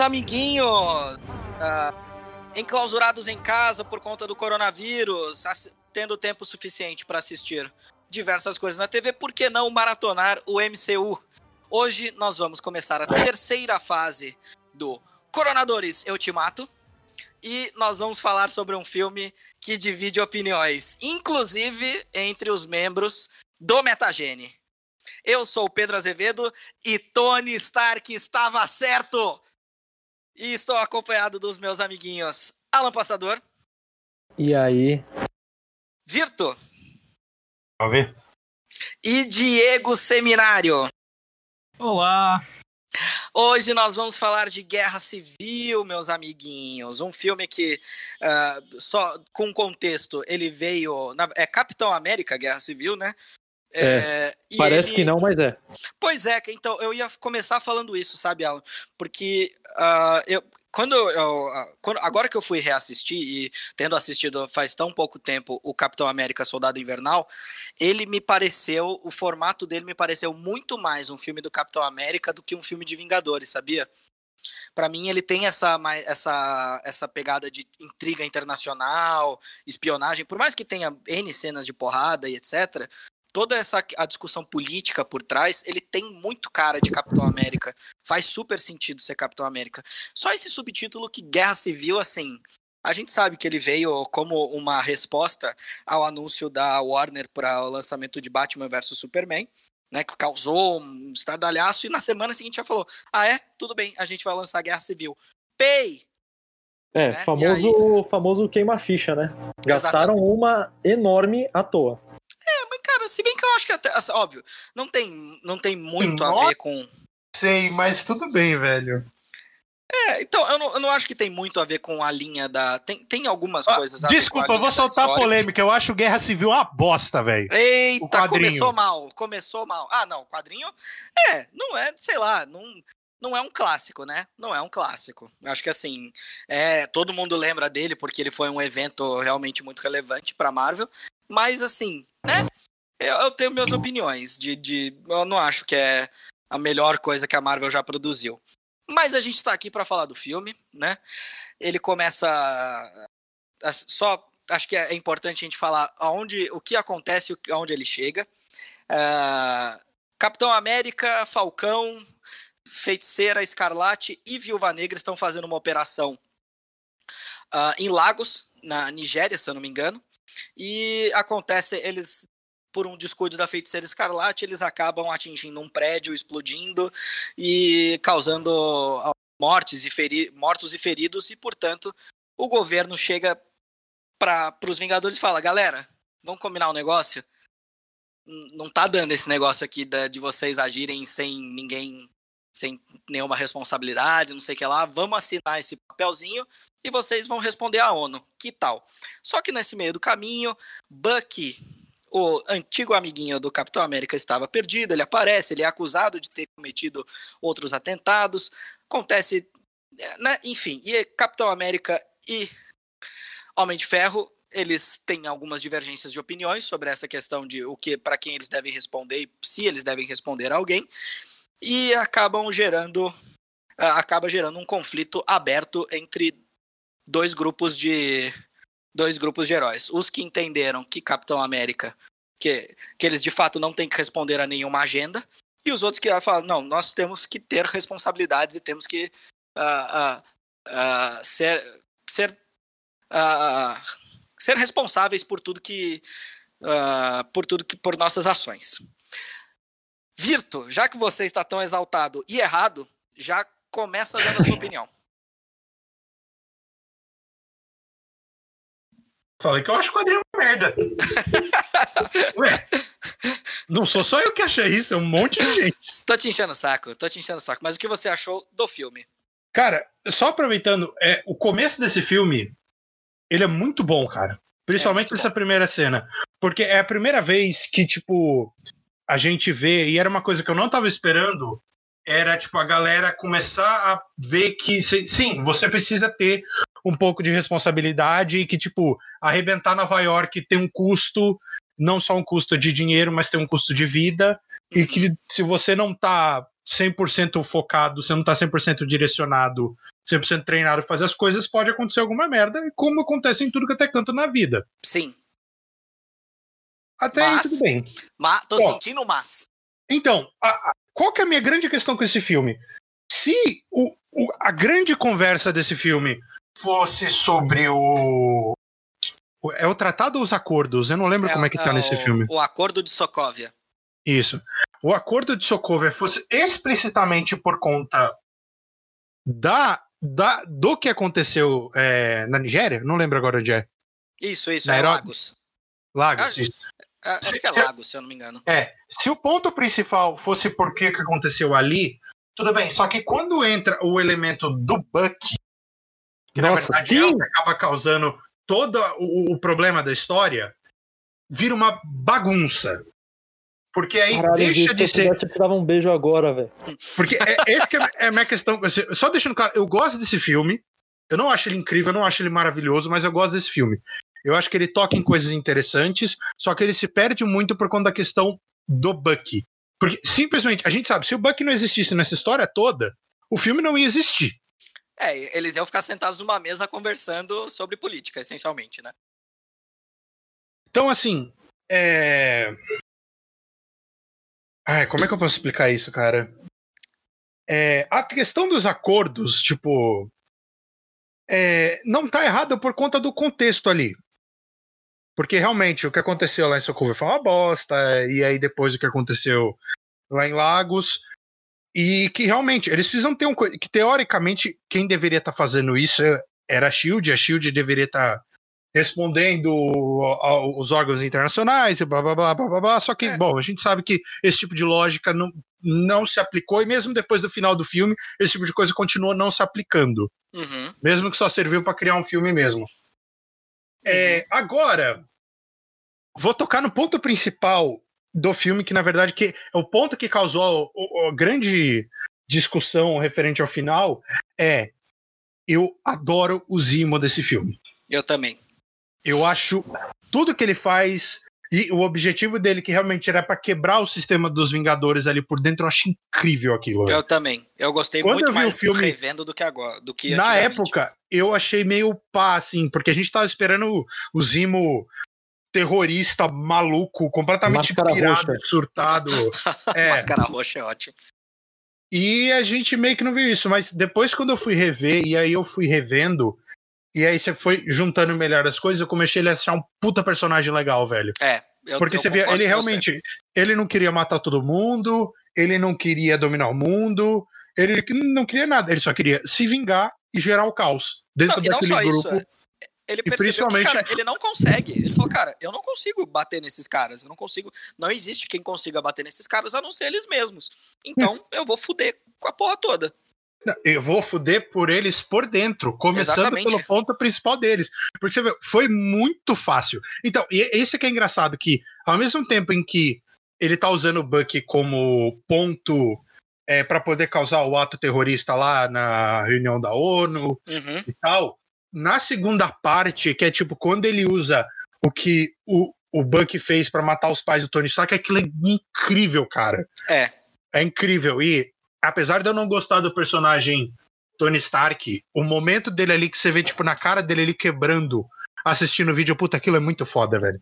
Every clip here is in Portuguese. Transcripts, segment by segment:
Amiguinhos! Uh, enclausurados em casa por conta do coronavírus, tendo tempo suficiente para assistir diversas coisas na TV, por que não maratonar o MCU? Hoje nós vamos começar a terceira fase do Coronadores Eu Te Mato e nós vamos falar sobre um filme que divide opiniões, inclusive entre os membros do Metagene. Eu sou o Pedro Azevedo e Tony Stark estava certo! E estou acompanhado dos meus amiguinhos Alan Passador. E aí? Virto. Salve. E Diego Seminário. Olá. Hoje nós vamos falar de Guerra Civil, meus amiguinhos. Um filme que, uh, só com contexto, ele veio. Na, é Capitão América Guerra Civil, né? É, é parece ele... que não, mas é. Pois é, então eu ia começar falando isso, sabe, Alan? Porque uh, eu, quando eu, quando, agora que eu fui reassistir e tendo assistido faz tão pouco tempo o Capitão América Soldado Invernal, ele me pareceu, o formato dele me pareceu muito mais um filme do Capitão América do que um filme de Vingadores, sabia? Para mim ele tem essa, essa, essa pegada de intriga internacional, espionagem, por mais que tenha N cenas de porrada e etc, toda essa a discussão política por trás, ele tem muito cara de Capitão América. Faz super sentido ser Capitão América. Só esse subtítulo que Guerra Civil, assim, a gente sabe que ele veio como uma resposta ao anúncio da Warner para o lançamento de Batman vs Superman, né, que causou um estardalhaço, e na semana seguinte já falou: ah, é? Tudo bem, a gente vai lançar Guerra Civil. Pay! É, né? famoso, aí... famoso queima-ficha, né? Gastaram Exatamente. uma enorme à toa. Cara, se bem que eu acho que até. Assim, óbvio, não tem, não tem muito a ver com. Sei, mas tudo bem, velho. É, então, eu não, eu não acho que tem muito a ver com a linha da. Tem, tem algumas ah, coisas. Desculpa, eu vou soltar a polêmica. Eu acho Guerra Civil uma bosta, velho. Eita, começou mal. Começou mal. Ah, não, o quadrinho. É, não é, sei lá, não. Não é um clássico, né? Não é um clássico. Acho que assim, é, todo mundo lembra dele porque ele foi um evento realmente muito relevante para Marvel. Mas assim, né? Eu, eu tenho minhas opiniões de, de. Eu não acho que é a melhor coisa que a Marvel já produziu. Mas a gente está aqui para falar do filme, né? Ele começa. Só acho que é importante a gente falar aonde, o que acontece aonde ele chega. Uh, Capitão América, Falcão, Feiticeira, Escarlate e Viúva Negra estão fazendo uma operação uh, em Lagos, na Nigéria, se eu não me engano. E acontece, eles por um descuido da feiticeira escarlate, eles acabam atingindo um prédio, explodindo e causando mortes e feri mortos e feridos, e portanto o governo chega para os Vingadores e fala: galera, vamos combinar um negócio? Não tá dando esse negócio aqui de vocês agirem sem ninguém, sem nenhuma responsabilidade, não sei o que lá. Vamos assinar esse papelzinho e vocês vão responder à ONU. Que tal? Só que nesse meio do caminho, Bucky o antigo amiguinho do Capitão América estava perdido, ele aparece, ele é acusado de ter cometido outros atentados, acontece, né? enfim, e Capitão América e Homem de Ferro, eles têm algumas divergências de opiniões sobre essa questão de o que para quem eles devem responder e se eles devem responder a alguém, e acabam gerando acaba gerando um conflito aberto entre dois grupos de dois grupos de heróis. Os que entenderam que Capitão América, que, que eles de fato não têm que responder a nenhuma agenda, e os outros que falam, não, nós temos que ter responsabilidades e temos que uh, uh, uh, ser, ser, ser responsáveis por tudo que por tudo que por nossas ações. Virto, já que você está tão exaltado e errado, já começa dando a sua opinião. Falei que eu acho o quadrinho uma merda. Ué, não sou só eu que achei isso, é um monte de gente. tô te enchendo o saco, tô te enchendo o saco. Mas o que você achou do filme? Cara, só aproveitando, é, o começo desse filme, ele é muito bom, cara. Principalmente é essa bom. primeira cena. Porque é a primeira vez que, tipo, a gente vê, e era uma coisa que eu não tava esperando, era tipo a galera começar a ver que sim, você precisa ter um pouco de responsabilidade e que tipo arrebentar Nova York tem um custo, não só um custo de dinheiro, mas tem um custo de vida e que se você não tá 100% focado, você não tá 100% direcionado, 100% treinado fazer as coisas, pode acontecer alguma merda, como acontece em tudo que até canto na vida. Sim. Até mas, aí tudo bem. Mas, tô Ó, sentindo mas. Então, a, a, qual que é a minha grande questão com esse filme? Se o, o, a grande conversa desse filme fosse sobre o. É o tratado ou os acordos? Eu não lembro é, como é que tá é nesse o, filme. O acordo de Sokovia. Isso. O acordo de Sokovia fosse explicitamente por conta da, da do que aconteceu é, na Nigéria? Não lembro agora onde é. Isso, isso, na é Lagos. Lagos, acho, isso. É, acho que é Lagos, se eu não me engano. É. Se o ponto principal fosse por que aconteceu ali, tudo bem. Só que quando entra o elemento do Buck, que Nossa, na verdade é o que acaba causando todo o, o, problema da história, vira uma bagunça. Porque aí Caralho, deixa de ser. Eu te dava um beijo agora, velho. Porque é, esse que é, é a minha questão. Só deixando claro, eu gosto desse filme. Eu não acho ele incrível, eu não acho ele maravilhoso, mas eu gosto desse filme. Eu acho que ele toca em coisas interessantes, só que ele se perde muito por conta da questão do Bucky. Porque simplesmente, a gente sabe, se o Bucky não existisse nessa história toda, o filme não ia existir. É, eles iam ficar sentados numa mesa conversando sobre política, essencialmente, né? Então, assim, é. Ai, como é que eu posso explicar isso, cara? É, a questão dos acordos, tipo. É, não tá errada por conta do contexto ali. Porque realmente o que aconteceu lá em Socorro foi uma bosta, e aí depois o que aconteceu lá em Lagos. E que realmente eles precisam ter um. Que teoricamente quem deveria estar tá fazendo isso era a Shield, a Shield deveria estar tá respondendo aos órgãos internacionais e blá blá blá blá blá. blá. Só que, é. bom, a gente sabe que esse tipo de lógica não, não se aplicou, e mesmo depois do final do filme, esse tipo de coisa continua não se aplicando. Uhum. Mesmo que só serviu para criar um filme mesmo. É, agora, vou tocar no ponto principal do filme, que na verdade que é o ponto que causou a, grande discussão referente ao final é eu adoro o Zimo desse filme. Eu também. Eu acho tudo que ele faz e o objetivo dele, que realmente era para quebrar o sistema dos Vingadores ali por dentro, eu acho incrível aquilo. Eu também. Eu gostei Quando muito eu mais filme, revendo do que agora. Do que na época, eu achei meio pá, assim, porque a gente tava esperando o Zimo terrorista maluco, completamente Máscara pirado, roxa. surtado. é. Máscara roxa é ótimo. E a gente meio que não viu isso, mas depois quando eu fui rever, e aí eu fui revendo, e aí você foi juntando melhor as coisas, eu comecei a achar um puta personagem legal, velho. É. Eu, Porque eu você via, ele realmente, você. ele não queria matar todo mundo, ele não queria dominar o mundo, ele não queria nada, ele só queria se vingar e gerar o caos dentro não, daquele grupo. Isso, é. Ele percebeu principalmente... que, cara, ele não consegue. Ele falou, cara, eu não consigo bater nesses caras. Eu não consigo. Não existe quem consiga bater nesses caras a não ser eles mesmos. Então eu vou fuder com a porra toda. Eu vou fuder por eles por dentro, começando Exatamente. pelo ponto principal deles. Porque você vê, foi muito fácil. Então, e esse que é engraçado, que ao mesmo tempo em que ele tá usando o Buck como ponto é, para poder causar o ato terrorista lá na reunião da ONU uhum. e tal, na segunda parte, que é tipo quando ele usa o que o, o Buck fez para matar os pais do Tony Stark, aquilo é incrível, cara. É. É incrível. E apesar de eu não gostar do personagem Tony Stark, o momento dele ali que você vê, tipo, na cara dele ali quebrando, assistindo o vídeo, puta, aquilo é muito foda, velho.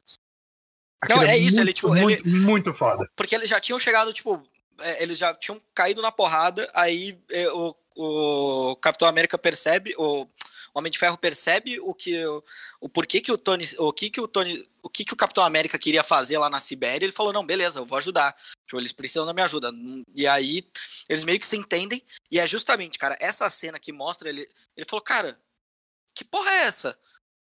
Aquilo não, é, é isso, muito, ele, tipo, muito, ele... muito foda. Porque eles já tinham chegado, tipo, é, eles já tinham caído na porrada, aí é, o, o Capitão América percebe, o Homem de Ferro percebe o que o, o porquê que o Tony, o que que o Tony, o que que o Capitão América queria fazer lá na Sibéria, ele falou: "Não, beleza, eu vou ajudar. Tipo, eles precisam da minha ajuda". E aí eles meio que se entendem, e é justamente, cara, essa cena que mostra ele, ele falou: "Cara, que porra é essa?"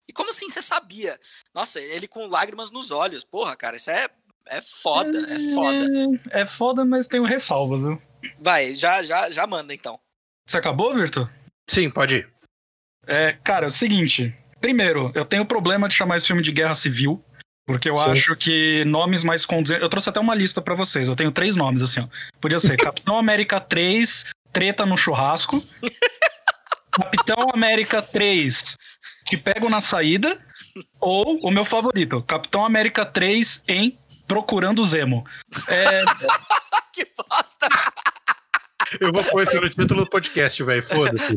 E como assim você sabia? Nossa, ele com lágrimas nos olhos. Porra, cara, isso é é foda, é, é foda. É foda, mas tem um ressalva, viu? Vai, já já já manda então. Você acabou, Virtu? Sim, pode ir. É, cara, é o seguinte. Primeiro, eu tenho problema de chamar esse filme de guerra civil. Porque eu Sim. acho que nomes mais condizentes. Eu trouxe até uma lista para vocês. Eu tenho três nomes, assim, ó. Podia ser Capitão América 3, Treta no Churrasco. Capitão América 3, Te Pego na Saída. Ou o meu favorito, Capitão América 3 em Procurando Zemo. É... que bosta! Eu vou pôr isso no título do podcast, velho. Foda-se.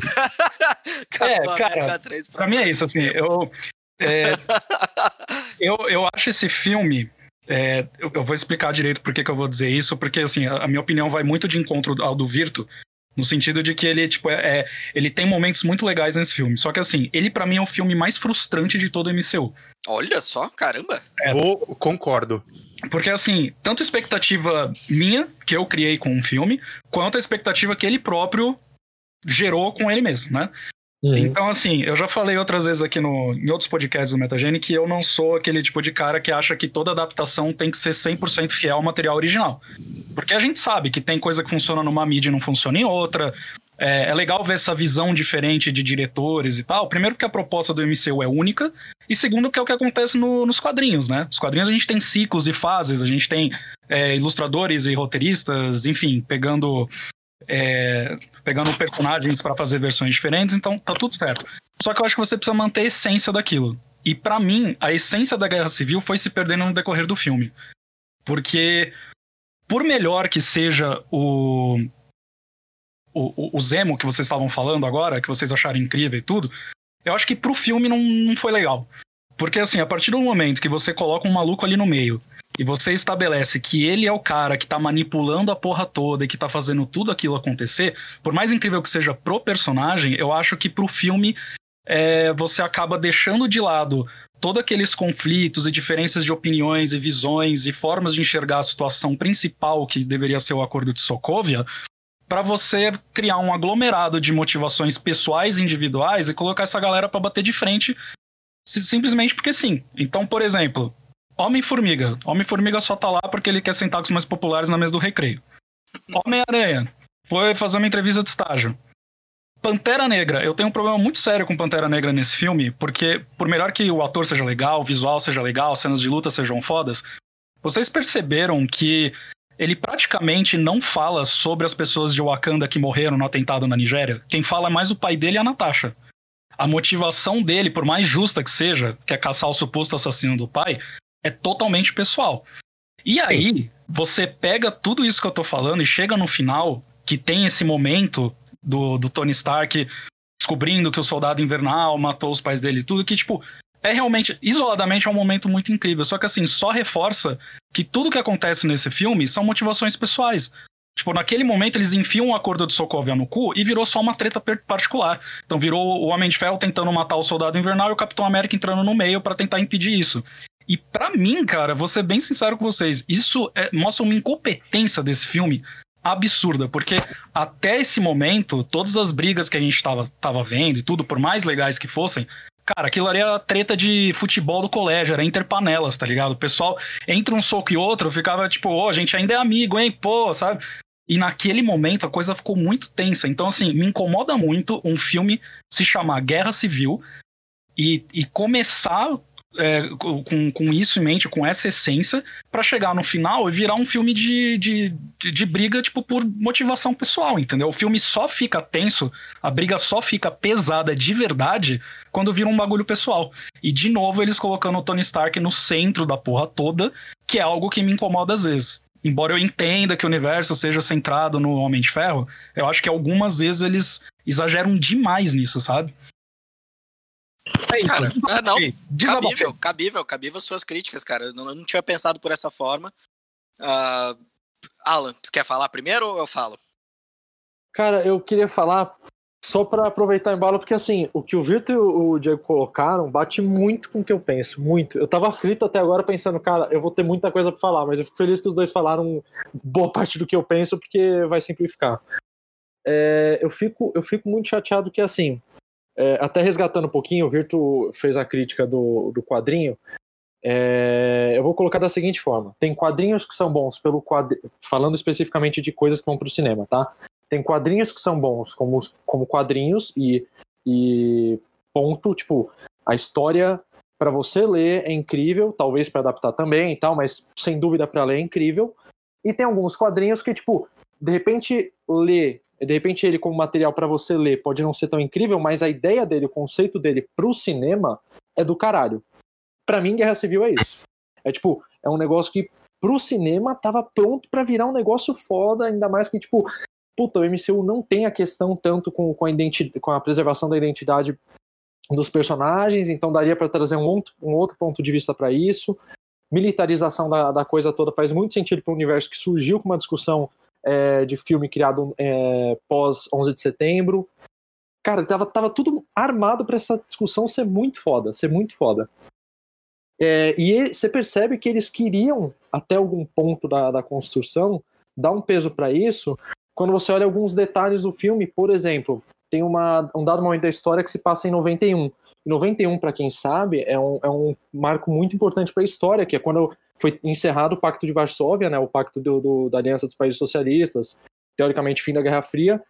É, cara, pra mim é isso, assim, eu, é, eu, eu acho esse filme. É, eu, eu, vou explicar direito por que, que eu vou dizer isso, porque assim, a, a, minha opinião vai muito de encontro ao do Virto, no sentido de que ele, tipo, é, é ele tem momentos muito legais nesse filme. Só que assim, ele para mim é o filme mais frustrante de todo o MCU. Olha só, caramba. É, vou, concordo. Porque assim, tanto a expectativa minha, que eu criei com o um filme, quanto a expectativa que ele próprio gerou com ele mesmo, né? Uhum. Então, assim, eu já falei outras vezes aqui no, em outros podcasts do Metagene que eu não sou aquele tipo de cara que acha que toda adaptação tem que ser 100% fiel ao material original. Porque a gente sabe que tem coisa que funciona numa mídia e não funciona em outra. É, é, legal ver essa visão diferente de diretores e tal. Primeiro, porque a proposta do MCU é única. E segundo, que é o que acontece no, nos quadrinhos, né? Nos quadrinhos a gente tem ciclos e fases, a gente tem é, ilustradores e roteiristas, enfim, pegando é, pegando personagens para fazer versões diferentes, então tá tudo certo. Só que eu acho que você precisa manter a essência daquilo. E para mim, a essência da Guerra Civil foi se perdendo no decorrer do filme. Porque, por melhor que seja o, o, o Zemo que vocês estavam falando agora, que vocês acharam incrível e tudo, eu acho que pro filme não, não foi legal. Porque, assim, a partir do momento que você coloca um maluco ali no meio e você estabelece que ele é o cara que tá manipulando a porra toda e que tá fazendo tudo aquilo acontecer, por mais incrível que seja pro personagem, eu acho que pro filme é, você acaba deixando de lado todos aqueles conflitos e diferenças de opiniões e visões e formas de enxergar a situação principal que deveria ser o acordo de Sokovia para você criar um aglomerado de motivações pessoais e individuais e colocar essa galera para bater de frente simplesmente porque sim. Então, por exemplo, Homem-Formiga. Homem-Formiga só tá lá porque ele quer sentar com os mais populares na mesa do recreio. Homem-Aranha. Foi fazer uma entrevista de estágio. Pantera Negra. Eu tenho um problema muito sério com Pantera Negra nesse filme, porque por melhor que o ator seja legal, o visual seja legal, cenas de luta sejam fodas, vocês perceberam que ele praticamente não fala sobre as pessoas de Wakanda que morreram no atentado na Nigéria? Quem fala é mais o pai dele e a Natasha. A motivação dele, por mais justa que seja, que é caçar o suposto assassino do pai, é totalmente pessoal. E aí, você pega tudo isso que eu tô falando e chega no final, que tem esse momento do, do Tony Stark descobrindo que o soldado invernal matou os pais dele e tudo, que, tipo, é realmente, isoladamente, é um momento muito incrível. Só que, assim, só reforça que tudo que acontece nesse filme são motivações pessoais. Tipo, naquele momento eles enfiam o acordo de Sokovia no cu e virou só uma treta particular. Então virou o Homem de Ferro tentando matar o Soldado Invernal e o Capitão América entrando no meio para tentar impedir isso. E para mim, cara, vou ser bem sincero com vocês, isso é, mostra uma incompetência desse filme absurda, porque até esse momento, todas as brigas que a gente tava, tava vendo e tudo, por mais legais que fossem, cara, aquilo ali era treta de futebol do colégio, era interpanelas, tá ligado? O pessoal, entre um soco e outro, ficava tipo, ô, oh, a gente ainda é amigo, hein, pô, sabe? E naquele momento a coisa ficou muito tensa. Então, assim, me incomoda muito um filme se chamar Guerra Civil e, e começar é, com, com isso em mente, com essa essência, para chegar no final e virar um filme de, de, de, de, briga, tipo, por motivação pessoal, entendeu? O filme só fica tenso, a briga só fica pesada de verdade quando vira um bagulho pessoal. E de novo eles colocando o Tony Stark no centro da porra toda, que é algo que me incomoda às vezes. Embora eu entenda que o universo seja centrado no Homem de Ferro, eu acho que algumas vezes eles exageram demais nisso, sabe? É isso. Cara, é, não, cabível, cabível, cabível suas críticas, cara. Eu não, eu não tinha pensado por essa forma. Uh, Alan, você quer falar primeiro ou eu falo? Cara, eu queria falar só para aproveitar o embalo, porque assim, o que o Vitor e o Diego colocaram bate muito com o que eu penso, muito. Eu tava aflito até agora pensando, cara, eu vou ter muita coisa para falar, mas eu fico feliz que os dois falaram boa parte do que eu penso, porque vai simplificar. É, eu, fico, eu fico muito chateado que assim, é, até resgatando um pouquinho, o Virtu fez a crítica do, do quadrinho. É, eu vou colocar da seguinte forma: tem quadrinhos que são bons pelo falando especificamente de coisas que vão para o cinema, tá? Tem quadrinhos que são bons como, como quadrinhos e, e ponto, tipo, a história para você ler é incrível, talvez para adaptar também e tal, mas sem dúvida para ler é incrível. E tem alguns quadrinhos que, tipo, de repente ler de repente ele como material para você ler pode não ser tão incrível, mas a ideia dele, o conceito dele pro cinema é do caralho. Para mim, Guerra Civil é isso. É tipo, é um negócio que pro cinema tava pronto para virar um negócio foda, ainda mais que tipo puta, o MCU não tem a questão tanto com, com, a, com a preservação da identidade dos personagens, então daria para trazer um outro, um outro ponto de vista para isso. Militarização da, da, coisa toda faz muito sentido para o universo que surgiu com uma discussão é, de filme criado é, pós 11 de setembro. Cara, tava, tava tudo armado para essa discussão ser muito foda, ser muito foda. É, e você percebe que eles queriam, até algum ponto da, da construção, dar um peso para isso, quando você olha alguns detalhes do filme, por exemplo, tem uma, um dado momento da história que se passa em 91. E 91, para quem sabe, é um, é um marco muito importante para a história, que é quando foi encerrado o Pacto de Varsóvia, né, o Pacto do, do, da Aliança dos Países Socialistas, teoricamente fim da Guerra Fria,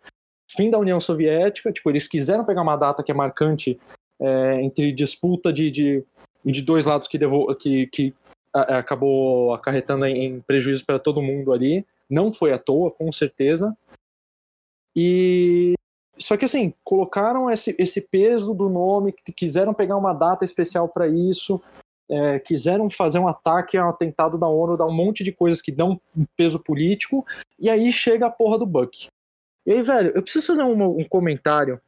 fim da União Soviética. Tipo, eles quiseram pegar uma data que é marcante é, entre disputa de, de, de dois lados que, devo, que, que a, acabou acarretando em, em prejuízo para todo mundo ali. Não foi à toa, com certeza. E só que assim, colocaram esse, esse peso do nome, quiseram pegar uma data especial para isso, é, quiseram fazer um ataque ao atentado da ONU, dar um monte de coisas que dão um peso político, e aí chega a porra do Buck. E aí, velho, eu preciso fazer um, um comentário,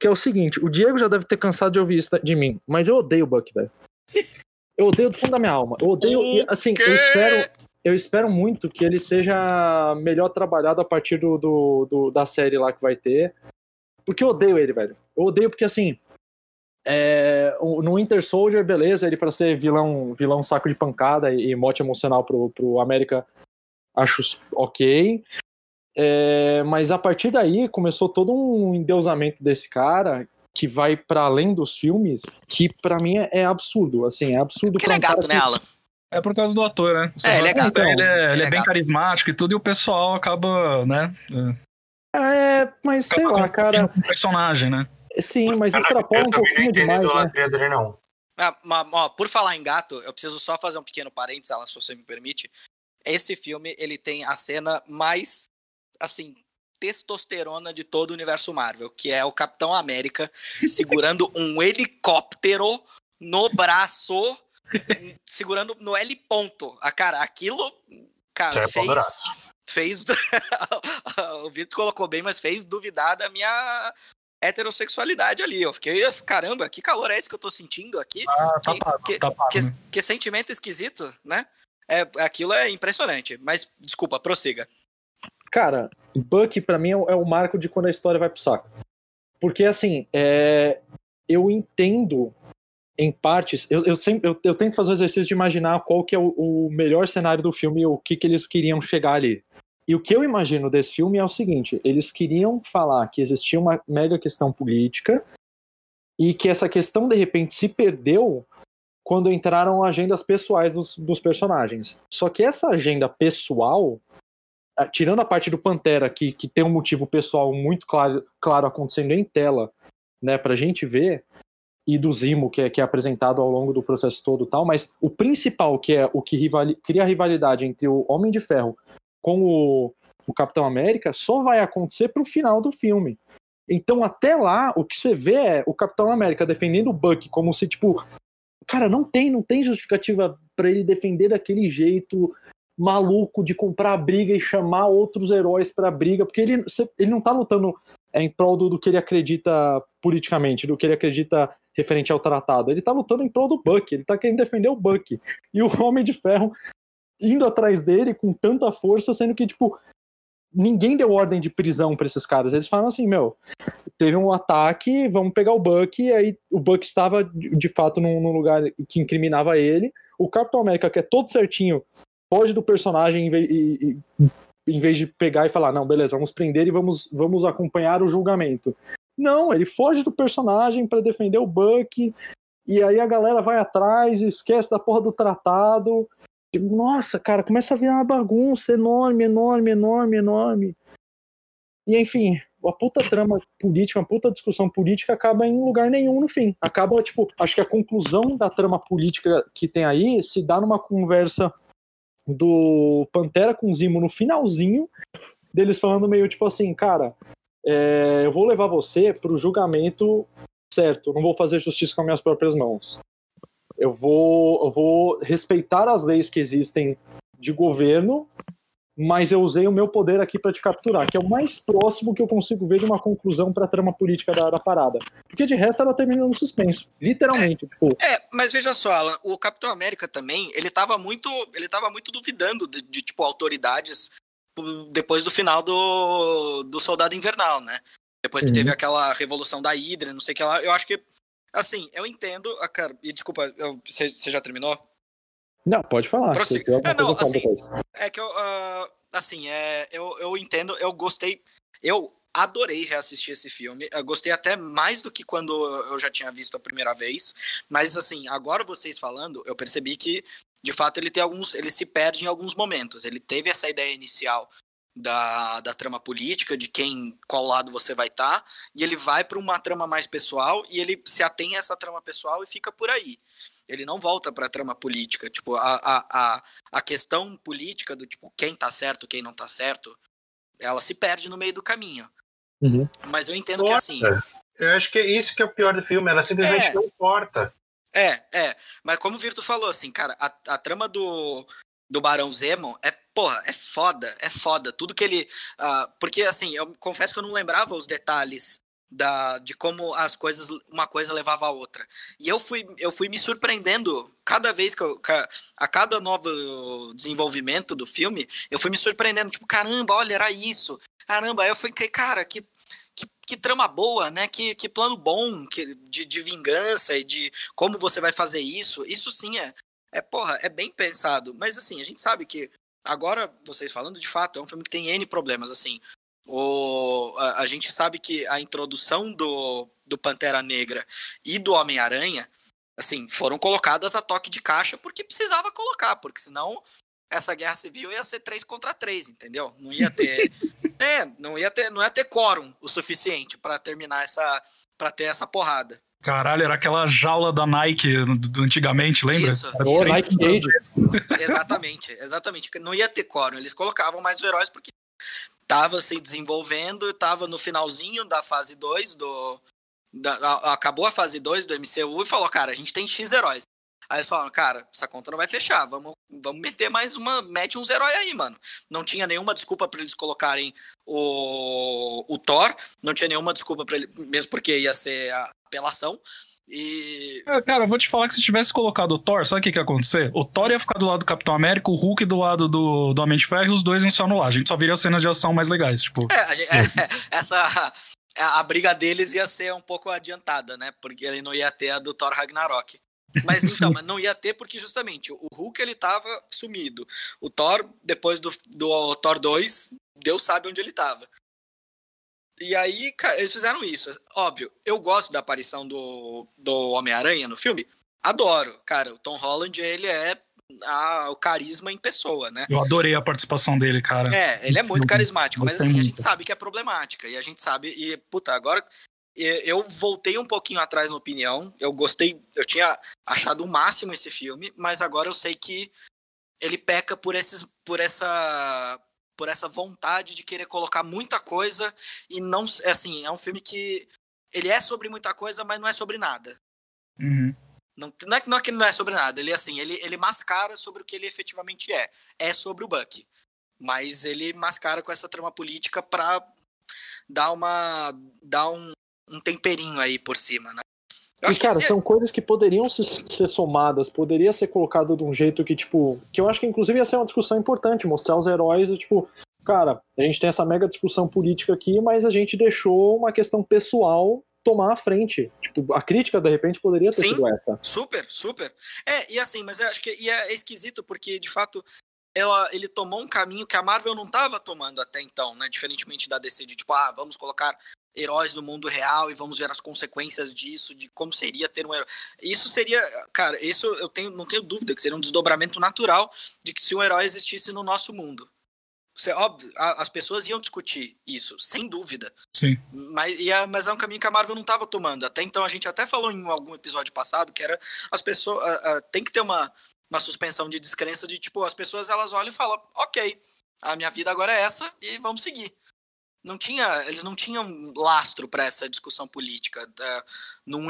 que é o seguinte, o Diego já deve ter cansado de ouvir isso de mim, mas eu odeio o Buck, velho. Eu odeio do fundo da minha alma. Eu odeio, assim, eu espero, eu espero muito que ele seja melhor trabalhado a partir do, do, do, da série lá que vai ter. Porque eu odeio ele, velho. Eu odeio porque, assim, é, no Winter Soldier, beleza, ele para ser vilão, vilão saco de pancada e, e mote emocional pro, pro América, acho ok. É, mas a partir daí começou todo um endeusamento desse cara que vai para além dos filmes, que para mim é, é, absurdo, assim, é absurdo. Porque ele é gato, que... né, Alan? É por causa do ator, né? É, ele é, gato, então, ele é, ele é, é bem carismático e tudo, e o pessoal acaba, né? É, mas sei lá, cara. Um personagem, né? Sim, mas extrapola um pouquinho demais. Né? Dele, não. Ah, mas, ó, por falar em gato, eu preciso só fazer um pequeno parênteses, Alan, se você me permite. Esse filme, ele tem a cena mais, assim, testosterona de todo o universo Marvel, que é o Capitão América segurando um helicóptero no braço segurando no L ponto. A cara, aquilo, cara, é fez. Fez. o Vitor colocou bem, mas fez duvidar da minha heterossexualidade ali. Eu fiquei, caramba, que calor é esse que eu tô sentindo aqui? Ah, tá que, pago, que, tá pago, que, né? que, sentimento esquisito, né? É, aquilo é impressionante. Mas, desculpa, prossiga. Cara, Buck, para mim, é o, é o marco de quando a história vai pro saco. Porque, assim, é, eu entendo em partes, eu, eu sempre eu, eu, tento fazer o exercício de imaginar qual que é o, o melhor cenário do filme e o que, que eles queriam chegar ali. E o que eu imagino desse filme é o seguinte: eles queriam falar que existia uma mega questão política e que essa questão de repente se perdeu quando entraram agendas pessoais dos, dos personagens. Só que essa agenda pessoal, tirando a parte do Pantera, que, que tem um motivo pessoal muito claro, claro acontecendo em tela, né, pra gente ver, e do Zimo, que é, que é apresentado ao longo do processo todo tal, mas o principal, que é o que rivali cria rivalidade entre o Homem de Ferro com o, o Capitão América, só vai acontecer pro final do filme. Então, até lá, o que você vê é o Capitão América defendendo o Buck como se, tipo, cara, não tem, não tem justificativa para ele defender daquele jeito maluco de comprar a briga e chamar outros heróis pra briga, porque ele, ele não tá lutando é, em prol do, do, que ele acredita politicamente, do que ele acredita referente ao tratado. Ele tá lutando em prol do Buck, ele tá querendo defender o Buck. E o Homem de Ferro indo atrás dele com tanta força, sendo que, tipo, ninguém deu ordem de prisão para esses caras. Eles falam assim, meu, teve um ataque, vamos pegar o Buck, e aí o Buck estava, de fato, num, num lugar que incriminava ele. O Capitão América, que é todo certinho, foge do personagem em vez, de pegar e falar, não, beleza, vamos prender e vamos, vamos acompanhar o julgamento. Não, ele foge do personagem para defender o Buck, e aí a galera vai atrás, esquece da porra do tratado. Nossa, cara, começa a virar uma bagunça enorme, enorme, enorme, enorme. E enfim, a puta trama política, uma puta discussão política acaba em lugar nenhum no fim. Acaba, tipo, acho que a conclusão da trama política que tem aí se dá numa conversa do Pantera com Zimo no finalzinho, deles falando meio tipo assim, cara, é, eu vou levar você pro julgamento certo, não vou fazer justiça com as minhas próprias mãos. Eu vou, eu vou respeitar as leis que existem de governo mas eu usei o meu poder aqui para te capturar, que é o mais próximo que eu consigo ver de uma conclusão para a trama política da, da, parada. Porque de resto ela termina no suspenso, literalmente. É, tipo. é, mas veja só, Alan, o Capitão América também, ele tava muito, ele tava muito duvidando de, de tipo autoridades depois do final do, do Soldado Invernal, né? Depois que uhum. teve aquela revolução da Hydra, não sei o que lá. Eu acho que, assim, eu entendo. Ah, cara, e desculpa, você já terminou? Não, pode falar. É, não, assim, é que eu, uh, assim, é, eu, eu entendo, eu gostei, eu adorei reassistir esse filme, eu gostei até mais do que quando eu já tinha visto a primeira vez, mas assim, agora vocês falando, eu percebi que, de fato, ele tem alguns, ele se perde em alguns momentos, ele teve essa ideia inicial da, da trama política, de quem, qual lado você vai estar, tá, e ele vai para uma trama mais pessoal, e ele se atém a essa trama pessoal e fica por aí ele não volta para a trama política. Tipo, a, a, a, a questão política do tipo quem tá certo, quem não tá certo, ela se perde no meio do caminho. Uhum. Mas eu entendo que assim. Eu acho que é isso que é o pior do filme, ela simplesmente é. não importa. É, é. Mas como o Virto falou, assim, cara, a, a trama do, do Barão Zemo é, porra, é foda, é foda. Tudo que ele. Uh, porque, assim, eu confesso que eu não lembrava os detalhes da, de como as coisas, uma coisa levava a outra. E eu fui, eu fui me surpreendendo cada vez que eu, a cada novo desenvolvimento do filme, eu fui me surpreendendo, tipo, caramba, olha, era isso. Caramba, aí eu fiquei, cara, que, que, que trama boa, né? Que, que plano bom que, de, de vingança e de como você vai fazer isso. Isso sim é, é, porra, é bem pensado. Mas assim, a gente sabe que agora, vocês falando de fato, é um filme que tem N problemas, assim. O, a, a, gente sabe que a introdução do, do Pantera Negra e do Homem-Aranha, assim, foram colocadas a toque de caixa porque precisava colocar, porque senão essa guerra civil ia ser três contra três, entendeu? Não ia ter, é, não ia ter, não ia ter quórum o suficiente para terminar essa, para ter essa porrada. Caralho, era aquela jaula da Nike do, antigamente, lembra? Isso, isso. Nike Gage. Exatamente, exatamente. Não ia ter quórum, eles colocavam mais os heróis porque tava se desenvolvendo, tava no finalzinho da fase 2 do. Da, a, acabou a fase 2 do MCU e falou, cara, a gente tem X heróis. Aí eles falaram, cara, essa conta não vai fechar, vamos, vamos meter mais uma, mete uns heróis aí, mano. Não tinha nenhuma desculpa para eles colocarem o, o Thor, não tinha nenhuma desculpa para ele, mesmo porque ia ser a apelação. E. É, cara, eu vou te falar que se tivesse colocado o Thor, sabe o que, que ia acontecer? O Thor ia ficar do lado do Capitão América, o Hulk do lado do, do Homem de Ferro e os dois iam se anular. A gente só viria cenas de ação mais legais, tipo. É, gente, é, essa. A briga deles ia ser um pouco adiantada, né? Porque ele não ia ter a do Thor Ragnarok. Mas então, mas não ia ter porque justamente o Hulk ele tava sumido. O Thor, depois do, do Thor 2, Deus sabe onde ele tava. E aí, cara, eles fizeram isso. Óbvio, eu gosto da aparição do, do Homem-Aranha no filme. Adoro. Cara, o Tom Holland, ele é a, o carisma em pessoa, né? Eu adorei a participação dele, cara. É, ele é muito carismático, mas assim, a gente sabe que é problemática. E a gente sabe. E, puta, agora eu voltei um pouquinho atrás na opinião. Eu gostei, eu tinha achado o máximo esse filme, mas agora eu sei que ele peca por esses, por essa por essa vontade de querer colocar muita coisa e não é assim é um filme que ele é sobre muita coisa mas não é sobre nada. Uhum. não, não, é, não é que não é sobre nada ele assim ele, ele mascara sobre o que ele efetivamente é. É sobre o Buck mas ele mascara com essa trama política para dar uma dar um, um temperinho aí por cima né e, cara, se... são coisas que poderiam ser somadas, poderia ser colocado de um jeito que, tipo, que eu acho que inclusive ia ser uma discussão importante, mostrar os heróis, tipo, cara, a gente tem essa mega discussão política aqui, mas a gente deixou uma questão pessoal tomar a frente. Tipo, a crítica, de repente, poderia ter Sim, sido essa. Super, super. É, e assim, mas eu acho que e é esquisito, porque, de fato, ela, ele tomou um caminho que a Marvel não estava tomando até então, né? Diferentemente da DC de tipo, ah, vamos colocar heróis no mundo real e vamos ver as consequências disso, de como seria ter um herói. Isso seria, cara, isso eu tenho, não tenho dúvida que seria um desdobramento natural de que se um herói existisse no nosso mundo. Você, óbvio, as pessoas iam discutir isso, sem dúvida. Sim. Mas, e a, mas é um caminho que a Marvel não estava tomando. Até então, a gente até falou em algum episódio passado que era as pessoas. A, a, tem que ter uma, uma suspensão de descrença de tipo, as pessoas elas olham e falam, ok, a minha vida agora é essa e vamos seguir não tinha, eles não tinham lastro para essa discussão política da, num,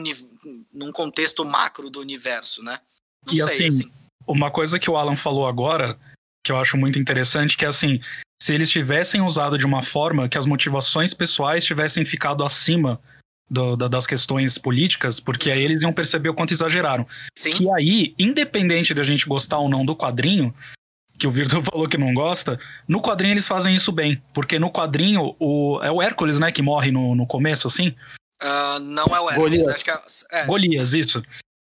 num contexto macro do universo, né? Não e sei, assim, assim, uma coisa que o Alan falou agora, que eu acho muito interessante, que é assim, se eles tivessem usado de uma forma que as motivações pessoais tivessem ficado acima do, da, das questões políticas, porque aí eles iam perceber o quanto exageraram. Sim. Que aí, independente da gente gostar ou não do quadrinho, que o Virtu falou que não gosta, no quadrinho eles fazem isso bem. Porque no quadrinho, o, é o Hércules, né, que morre no, no começo, assim? Uh, não é o Hércules, Golias. acho que é. é. Golias, isso.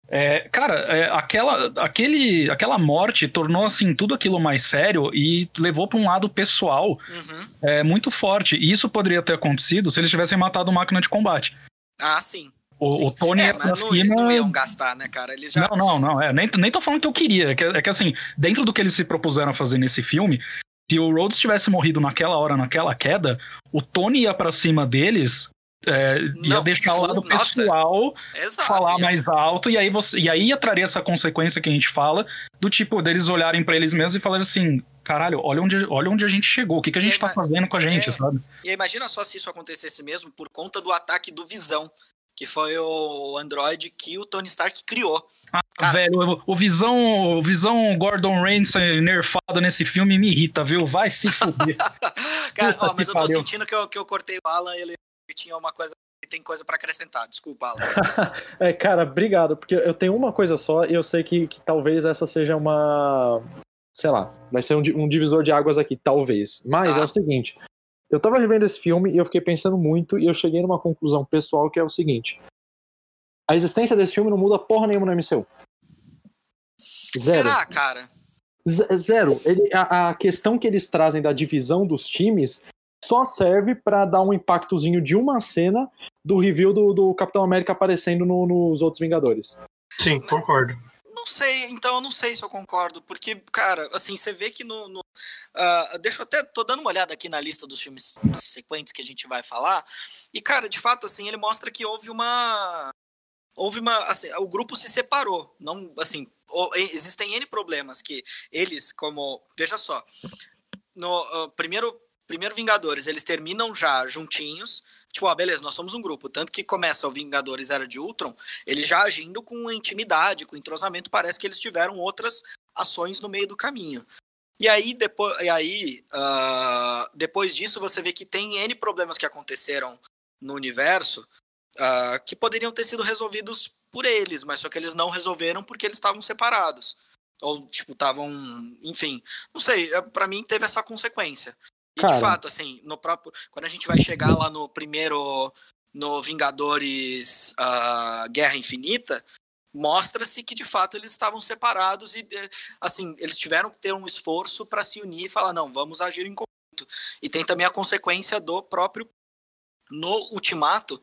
É, cara, é, aquela, aquele, aquela morte tornou assim tudo aquilo mais sério e levou para um lado pessoal uhum. é, muito forte. E isso poderia ter acontecido se eles tivessem matado o máquina de combate. Ah, sim. O, o Tony é, mas não, cima... não iam gastar, né, cara? Eles já... Não, não, não. É, nem, nem tô falando que eu queria. É que, é que assim, dentro do que eles se propuseram a fazer nesse filme, se o Rhodes tivesse morrido naquela hora, naquela queda, o Tony ia para cima deles é, ia não, deixar o lado pessoal Exato, falar mais alto e aí você e aí traria essa consequência que a gente fala do tipo deles olharem para eles mesmos e falarem assim caralho olha onde olha onde a gente chegou o que, que a gente tá fazendo com a gente é, sabe e imagina só se isso acontecesse mesmo por conta do ataque do Visão que foi o Android que o Tony Stark criou. Ah, Cara, velho, o Visão, o Visão Gordon Ramsay nerfado nesse filme me irrita, viu? Vai se fuder. Cara, ó, mas eu tô pariu. sentindo que eu, que eu cortei o Alan, ele tinha uma coisa tem coisa para acrescentar. Desculpa, Alan. é, cara, obrigado, porque eu tenho uma coisa só e eu sei que, que talvez essa seja uma. Sei lá, vai ser um, um divisor de águas aqui, talvez. Mas tá. é o seguinte: eu tava revendo esse filme e eu fiquei pensando muito e eu cheguei numa conclusão pessoal que é o seguinte: a existência desse filme não muda porra nenhuma no MCU. Zero. Será, cara? Z zero. Ele, a, a questão que eles trazem da divisão dos times só serve para dar um impactozinho de uma cena do review do, do Capitão América aparecendo no, nos outros Vingadores. Sim, concordo. Não sei, então eu não sei se eu concordo, porque, cara, assim, você vê que no. no uh, deixa eu até. tô dando uma olhada aqui na lista dos filmes sequentes que a gente vai falar, e, cara, de fato, assim, ele mostra que houve uma. Houve uma. Assim, o grupo se separou. Não, assim, existem N problemas que eles, como. Veja só. No uh, primeiro primeiro Vingadores, eles terminam já juntinhos. Tipo, ah, beleza, nós somos um grupo. Tanto que começa o Vingadores Era de Ultron, ele já agindo com intimidade, com entrosamento, parece que eles tiveram outras ações no meio do caminho. E aí, depois, e aí uh, depois disso, você vê que tem N problemas que aconteceram no universo uh, que poderiam ter sido resolvidos por eles, mas só que eles não resolveram porque eles estavam separados. Ou, tipo, estavam. Enfim. Não sei, é, para mim teve essa consequência. E Cara. de fato, assim, no próprio. Quando a gente vai chegar lá no primeiro. No Vingadores uh, Guerra Infinita, mostra-se que de fato eles estavam separados e assim eles tiveram que ter um esforço para se unir e falar não vamos agir em conjunto e tem também a consequência do próprio no Ultimato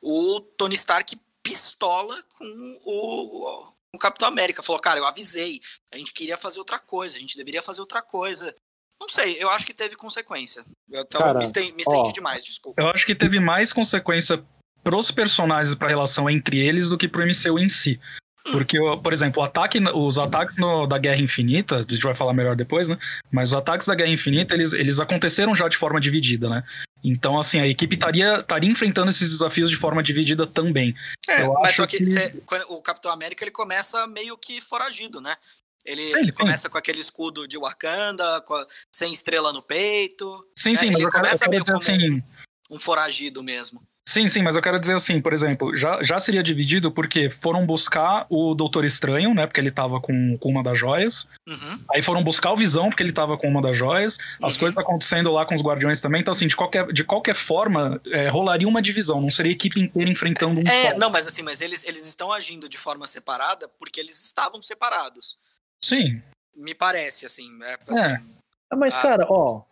o Tony Stark pistola com o, o Capitão América falou cara eu avisei a gente queria fazer outra coisa a gente deveria fazer outra coisa não sei, eu acho que teve consequência. Então Cara, me estendi, me estendi demais, desculpa. Eu acho que teve mais consequência pros personagens pra relação entre eles do que pro MCU em si. Porque, por exemplo, ataque, os ataques no, da Guerra Infinita, a gente vai falar melhor depois, né? Mas os ataques da Guerra Infinita, eles, eles aconteceram já de forma dividida, né? Então, assim, a equipe estaria, estaria enfrentando esses desafios de forma dividida também. É, Eu mas só que, que... Cê, o Capitão América ele começa meio que foragido, né? Ele, sim, começa com aquele escudo de Wakanda, a, sem estrela no peito. Sim, né? sim, ele começa eu meio como assim... um, foragido mesmo. Sim, sim, mas eu quero dizer assim, por exemplo, já, já seria dividido porque foram buscar o Doutor Estranho, né? Porque ele tava com, com uma das joias. Uhum. Aí foram buscar o Visão, porque ele tava com uma das joias. As uhum. coisas acontecendo lá com os Guardiões também. Então, assim, de qualquer, de qualquer forma, é, rolaria uma divisão. Não seria a equipe inteira enfrentando um. É, não, mas assim, mas eles, eles estão agindo de forma separada porque eles estavam separados. Sim. Me parece, assim. É, assim é. Mas, a... cara, ó.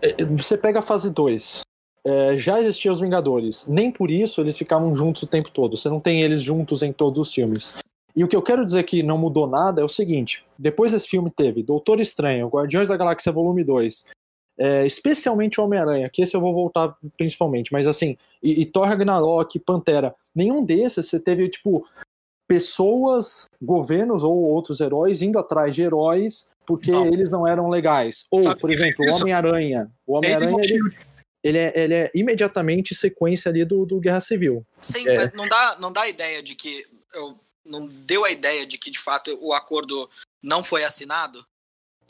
É, você pega a fase 2. É, já existiam os Vingadores. Nem por isso eles ficavam juntos o tempo todo. Você não tem eles juntos em todos os filmes. E o que eu quero dizer que não mudou nada é o seguinte: depois desse filme teve Doutor Estranho, Guardiões da Galáxia Volume 2, é, especialmente Homem-Aranha, que esse eu vou voltar principalmente, mas assim, e, e Thor Ragnarok, Pantera, nenhum desses você teve, tipo, pessoas, governos ou outros heróis indo atrás de heróis porque não. eles não eram legais. Ou, Sabe por exemplo, o Homem-Aranha. O Homem-Aranha, ele, ele, é, ele é imediatamente sequência ali do, do Guerra Civil. Sim, é. mas não dá, não dá a ideia de que. Eu, não deu a ideia de que, de fato, o acordo não foi assinado?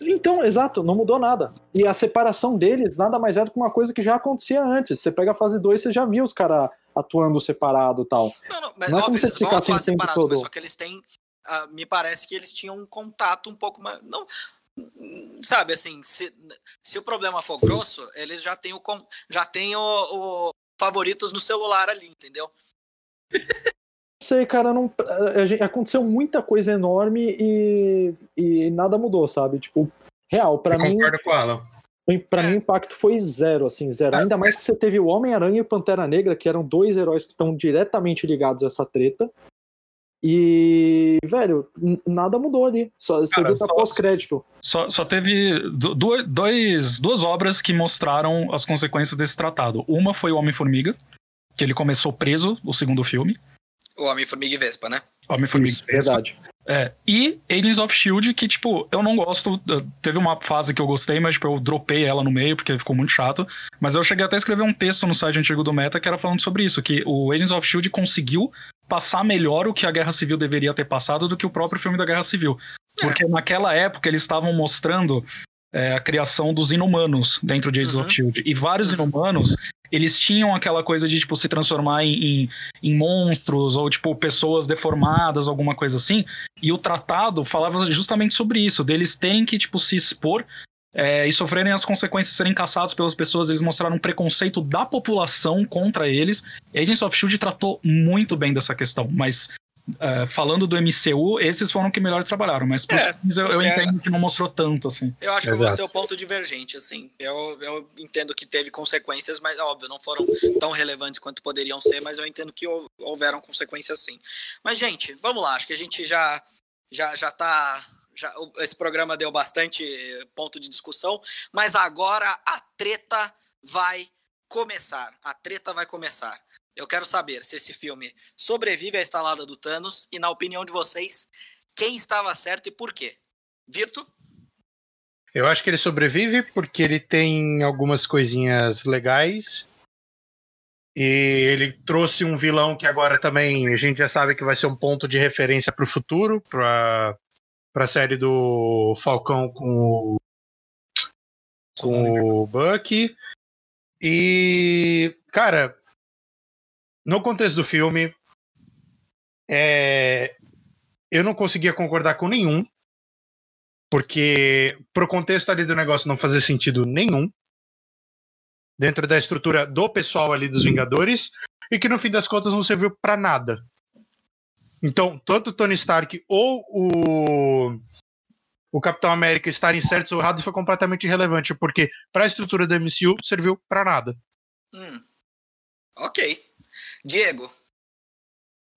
Então, exato, não mudou nada. E a separação deles nada mais é do que uma coisa que já acontecia antes. Você pega a fase 2, você já viu os caras atuando separado e tal. Não, não, mas não é óbvio, eles vão atuar separados, mas só que eles têm. Uh, me parece que eles tinham um contato um pouco mais. Não, sabe assim, se, se o problema for grosso, eles já têm o, já têm o, o favoritos no celular ali, entendeu? sei, cara, não, a, a, aconteceu muita coisa enorme e, e nada mudou, sabe? Tipo, real, para mim. Concordo com ela. Pra mim, o impacto foi zero, assim, zero. É. Ainda mais que você teve o Homem-Aranha e o Pantera Negra, que eram dois heróis que estão diretamente ligados a essa treta. E, velho, nada mudou ali. Só, você viu tá pós-crédito. Só, só teve dois, duas obras que mostraram as consequências desse tratado. Uma foi o Homem-Formiga, que ele começou preso, o segundo filme. O Homem-Formiga e Vespa, né? Homem-Formiga e Vespa. Verdade. É, e Agents of Shield, que, tipo, eu não gosto. Teve uma fase que eu gostei, mas, tipo, eu dropei ela no meio, porque ficou muito chato. Mas eu cheguei até a escrever um texto no site antigo do Meta que era falando sobre isso: que o Agents of Shield conseguiu passar melhor o que a Guerra Civil deveria ter passado do que o próprio filme da Guerra Civil. Porque é. naquela época eles estavam mostrando é, a criação dos inumanos dentro de Agents uhum. of Shield. E vários uhum. inumanos eles tinham aquela coisa de, tipo, se transformar em, em, em, monstros ou, tipo, pessoas deformadas, alguma coisa assim. E o tratado falava justamente sobre isso, deles terem que, tipo, se expor é, e sofrerem as consequências de serem caçados pelas pessoas. Eles mostraram um preconceito da população contra eles. E Agents of S.H.I.E.L.D. tratou muito bem dessa questão, mas Uh, falando do MCU, esses foram que melhor trabalharam, mas é, eu, eu é- entendo é... que não mostrou tanto, assim. Eu acho Exato. que você é o ponto divergente, assim. Eu, eu entendo que teve consequências, mas óbvio, não foram tão relevantes quanto poderiam ser, mas eu entendo que houveram consequências sim. Mas, gente, vamos lá, acho que a gente já, já, já tá. Já, esse programa deu bastante ponto de discussão, mas agora a treta vai começar. A treta vai começar. Eu quero saber se esse filme sobrevive à estalada do Thanos e, na opinião de vocês, quem estava certo e por quê. Virto? Eu acho que ele sobrevive porque ele tem algumas coisinhas legais. E ele trouxe um vilão que agora também a gente já sabe que vai ser um ponto de referência para o futuro, para a série do Falcão com o, com o Bucky. E, cara, no contexto do filme, é, eu não conseguia concordar com nenhum, porque pro contexto ali do negócio não fazia sentido nenhum dentro da estrutura do pessoal ali dos Vingadores e que no fim das contas não serviu para nada. Então, tanto o Tony Stark ou o o Capitão América estarem certos ou errados foi completamente irrelevante, porque para a estrutura da MCU serviu para nada. Hum. Ok. Diego.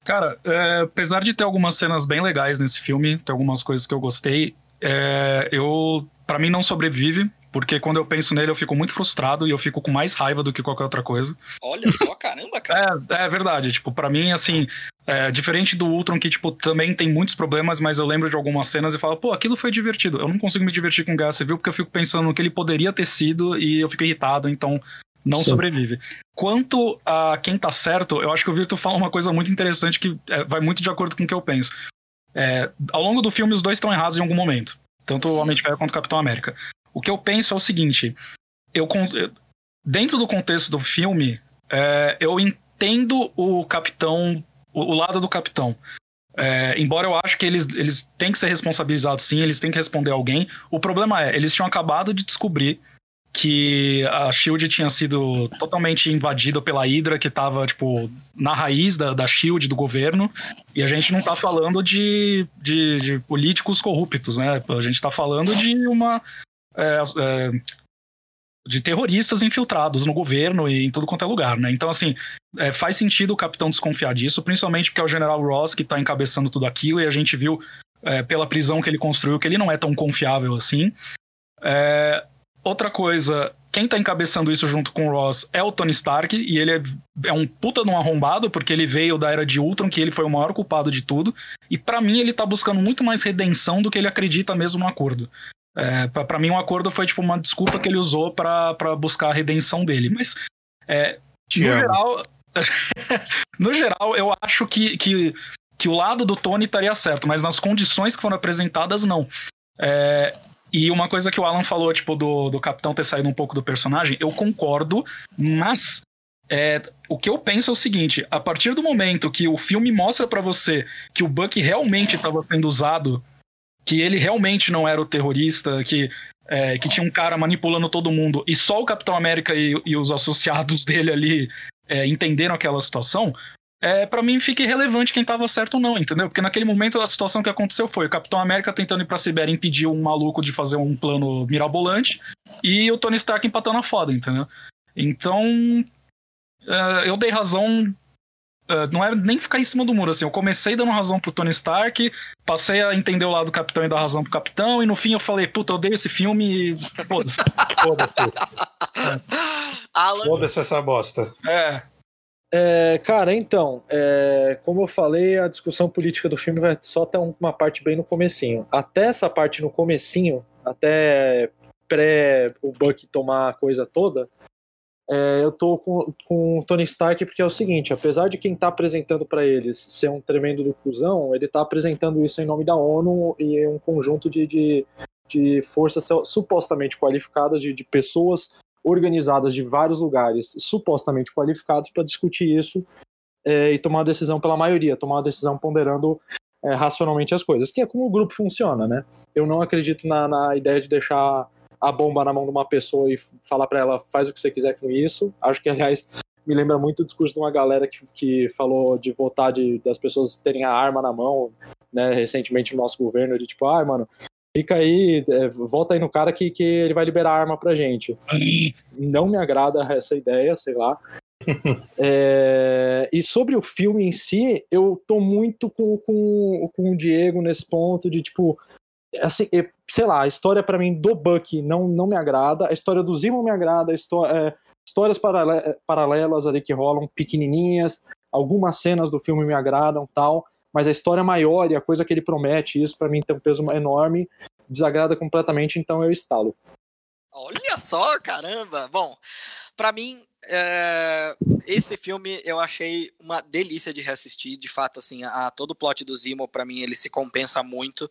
Cara, é, apesar de ter algumas cenas bem legais nesse filme, tem algumas coisas que eu gostei, é, eu para mim não sobrevive, porque quando eu penso nele eu fico muito frustrado e eu fico com mais raiva do que qualquer outra coisa. Olha só, caramba, cara. é, é verdade, tipo, para mim assim, é, diferente do Ultron que tipo também tem muitos problemas, mas eu lembro de algumas cenas e falo, pô, aquilo foi divertido. Eu não consigo me divertir com Guerra Civil porque eu fico pensando no que ele poderia ter sido e eu fico irritado, então não Sim. sobrevive. Quanto a quem tá certo, eu acho que o Victor fala uma coisa muito interessante que é, vai muito de acordo com o que eu penso. É, ao longo do filme, os dois estão errados em algum momento. Tanto o Homem de Ferro quanto o Capitão América. O que eu penso é o seguinte: eu, dentro do contexto do filme, é, eu entendo o Capitão, o, o lado do Capitão. É, embora eu acho que eles, eles têm que ser responsabilizados sim, eles têm que responder a alguém. O problema é, eles tinham acabado de descobrir que a Shield tinha sido totalmente invadida pela Hydra, que estava tipo, na raiz da, da Shield, do governo, e a gente não está falando de, de, de, políticos corruptos, né? A gente está falando de uma. É, é, de terroristas infiltrados no governo e em tudo quanto é lugar, né? Então, assim, é, faz sentido o capitão desconfiar disso, principalmente porque é o general Ross que está encabeçando tudo aquilo, e a gente viu é, pela prisão que ele construiu que ele não é tão confiável assim. É, Outra coisa, quem tá encabeçando isso junto com o Ross é o Tony Stark, e ele é, é um puta de um arrombado, porque ele veio da era de Ultron, que ele foi o maior culpado de tudo, e para mim ele tá buscando muito mais redenção do que ele acredita mesmo no acordo. É, para mim, um acordo foi tipo uma desculpa que ele usou para buscar a redenção dele. Mas, é, no geral, no geral, eu acho que, que, que o lado do Tony estaria certo, mas nas condições que foram apresentadas, não. É, E uma coisa que o Alan falou, tipo, do, do capitão ter saído um pouco do personagem, eu concordo, mas é, o que eu penso é o seguinte: a partir do momento que o filme mostra para você que o Buck realmente estava sendo usado, que ele realmente não era o terrorista, que, é, que tinha um cara manipulando todo mundo, e só o Capitão América e, e os associados dele ali é, entenderam aquela situação, é, para mim fica irrelevante quem tava certo ou não, entendeu? Porque naquele momento a situação que aconteceu foi o Capitão América tentando ir pra Sibéria impedir um maluco de fazer um plano mirabolante e o Tony Stark empatando a foda, entendeu? Então, uh, eu dei razão. Uh, não é nem ficar em cima do muro, assim. Eu comecei dando razão pro Tony Stark, passei a entender o lado do Capitão e dar razão pro Capitão, e no fim eu falei, puta, eu odeio esse filme e. Foda-se. Foda-se. Foda-se essa bosta. É. É, cara, então, é, como eu falei, a discussão política do filme vai só até uma parte bem no comecinho. Até essa parte no comecinho, até pré o Buck tomar a coisa toda, é, eu tô com, com o Tony Stark porque é o seguinte, apesar de quem tá apresentando para eles ser um tremendo do cuzão, ele tá apresentando isso em nome da ONU e um conjunto de, de, de forças supostamente qualificadas, de, de pessoas organizadas de vários lugares, supostamente qualificados, para discutir isso é, e tomar uma decisão pela maioria, tomar uma decisão ponderando é, racionalmente as coisas, que é como o grupo funciona, né? Eu não acredito na, na ideia de deixar a bomba na mão de uma pessoa e falar para ela faz o que você quiser com isso. Acho que, aliás, me lembra muito o discurso de uma galera que, que falou de votar de, das pessoas terem a arma na mão, né, recentemente no nosso governo, de tipo, ai, ah, mano, fica aí, é, volta aí no cara que, que ele vai liberar a arma pra gente. Não me agrada essa ideia, sei lá. é, e sobre o filme em si, eu tô muito com, com, com o Diego nesse ponto de tipo. Assim, sei lá, a história para mim do Buck não, não me agrada, a história do Zimo me agrada, é, histórias paralelas ali que rolam pequenininhas, algumas cenas do filme me agradam tal, mas a história maior e a coisa que ele promete, isso para mim tem um peso enorme, desagrada completamente, então eu instalo. Olha só, caramba! Bom, para mim, é... esse filme eu achei uma delícia de reassistir. De fato, assim, a, todo o plot do Zimo, para mim, ele se compensa muito.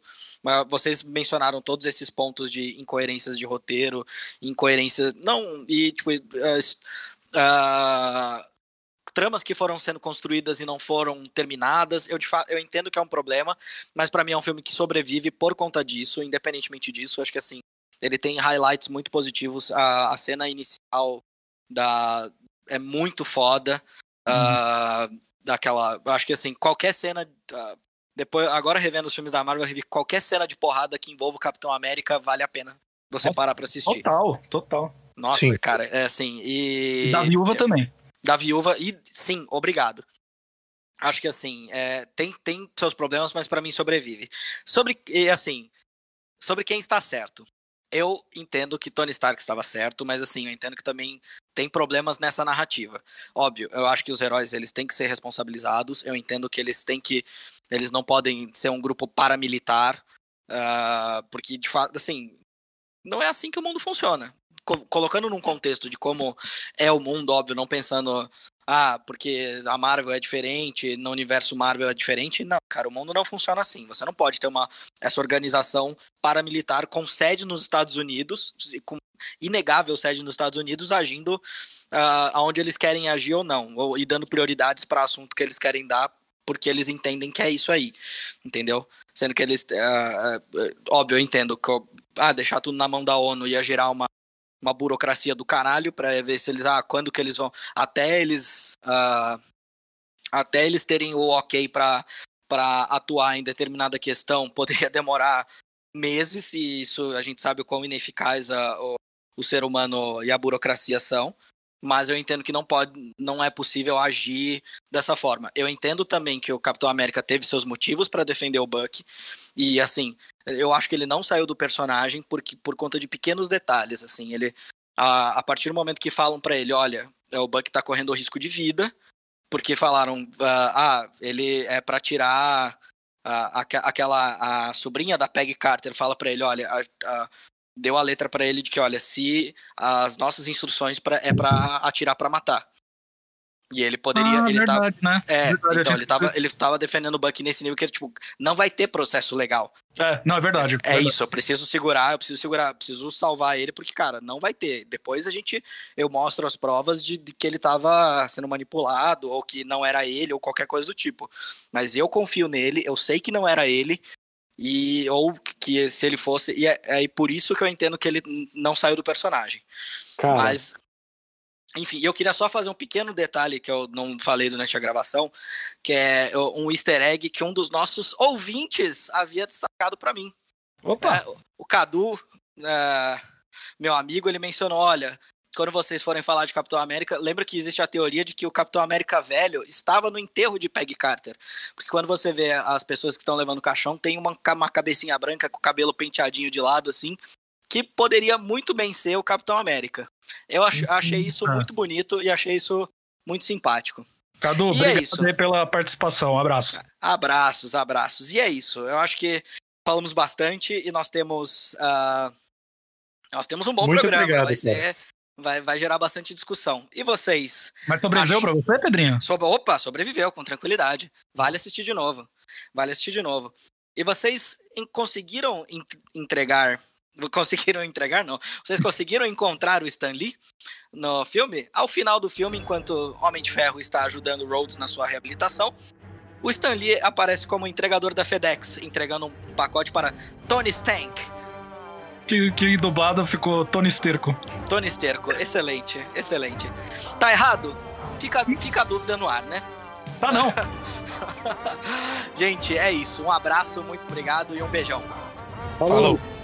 Vocês mencionaram todos esses pontos de incoerências de roteiro, incoerência. Não, e tipo. Uh, tramas que foram sendo construídas e não foram terminadas. Eu, de fato, eu entendo que é um problema, mas para mim é um filme que sobrevive por conta disso, independentemente disso. Acho que assim, ele tem highlights muito positivos. A, a cena inicial da é muito foda. Uhum. Uh, daquela, acho que assim, qualquer cena uh, depois agora revendo os filmes da Marvel, eu revi qualquer cena de porrada que envolva o Capitão América, vale a pena você parar para assistir. Total, total. Nossa, Sim. cara, é assim, e da Viúva também da viúva. E sim, obrigado. Acho que assim, é, tem, tem seus problemas, mas para mim sobrevive. Sobre, assim, sobre quem está certo. Eu entendo que Tony Stark estava certo, mas assim, eu entendo que também tem problemas nessa narrativa. Óbvio, eu acho que os heróis eles têm que ser responsabilizados. Eu entendo que eles têm que, eles não podem ser um grupo paramilitar, uh, porque de fato, assim, não é assim que o mundo funciona colocando num contexto de como é o mundo, óbvio, não pensando, ah, porque a Marvel é diferente, no universo Marvel é diferente. Não, cara, o mundo não funciona assim. Você não pode ter uma essa organização paramilitar com sede nos Estados Unidos, com inegável sede nos Estados Unidos, agindo uh, aonde eles querem agir ou não, ou, e dando prioridades para assunto que eles querem dar, porque eles entendem que é isso aí, entendeu? Sendo que eles, uh, óbvio, eu entendo que ah, deixar tudo na mão da ONU ia gerar uma uma burocracia do caralho para ver se eles ah quando que eles vão até eles uh, até eles terem o ok para para atuar em determinada questão poderia demorar meses e isso a gente sabe o quão ineficaz a, o, o ser humano e a burocracia são mas eu entendo que não pode, não é possível agir dessa forma. Eu entendo também que o Capitão América teve seus motivos para defender o Buck e assim, eu acho que ele não saiu do personagem porque por conta de pequenos detalhes, assim, ele a, a partir do momento que falam para ele, olha, o Buck tá correndo risco de vida, porque falaram, uh, ah, ele é para tirar a, a, aquela a sobrinha da Peggy Carter fala para ele, olha, a, deu a letra para ele de que, olha, se as nossas instruções pra, é para atirar para matar. E ele poderia. Ah, ele verdade, tava, né? é, Verdade, então, ele tava, ele tava defendendo o Buck nesse nível que ele, tipo, não vai ter processo legal. É, não, é verdade. É verdade. isso, eu preciso segurar, eu preciso segurar, eu preciso salvar ele, porque, cara, não vai ter. Depois a gente, eu mostro as provas de, de que ele tava sendo manipulado, ou que não era ele, ou qualquer coisa do tipo. Mas eu confio nele, eu sei que não era ele, e ou que se ele fosse. E é, é por isso que eu entendo que ele não saiu do personagem. Cara, Mas. Enfim, eu queria só fazer um pequeno detalhe que eu não falei durante a gravação, que é um easter egg que um dos nossos ouvintes havia destacado para mim. Opa! É, o Cadu, é, meu amigo, ele mencionou: olha, quando vocês forem falar de Capitão América, lembra que existe a teoria de que o Capitão América velho estava no enterro de Peggy Carter. Porque quando você vê as pessoas que estão levando o caixão, tem uma, uma cabecinha branca com o cabelo penteadinho de lado, assim, que poderia muito bem ser o Capitão América. Eu ach- achei isso Ah. muito bonito e achei isso muito simpático. Cadu, E é obrigado isso. aí pela participação. Um abraço. Abraços, abraços. E é isso. Eu acho que falamos bastante e nós temos. ah, nós temos um bom Muito programa. obrigado, vai, ser, vai, vai gerar bastante discussão. E vocês? Mas sobreviveu Acho- pra você, Pedrinho? Sobre, opa, sobreviveu com tranquilidade. Vale assistir de novo. Vale assistir de novo. E vocês conseguiram en- entregar. Conseguiram entregar, não. Vocês conseguiram encontrar o Stan Lee no filme? Ao final do filme, enquanto Homem de Ferro está ajudando Rhodes na sua reabilitação, o Stan Lee aparece como entregador da FedEx, entregando um pacote para Tony Stank. Que, que dublado ficou Tony Sterco. Tony Sterco, excelente, excelente. Tá errado? Fica, fica a dúvida no ar, né? Tá não. Gente, é isso. Um abraço, muito obrigado e um beijão. falou. Falou.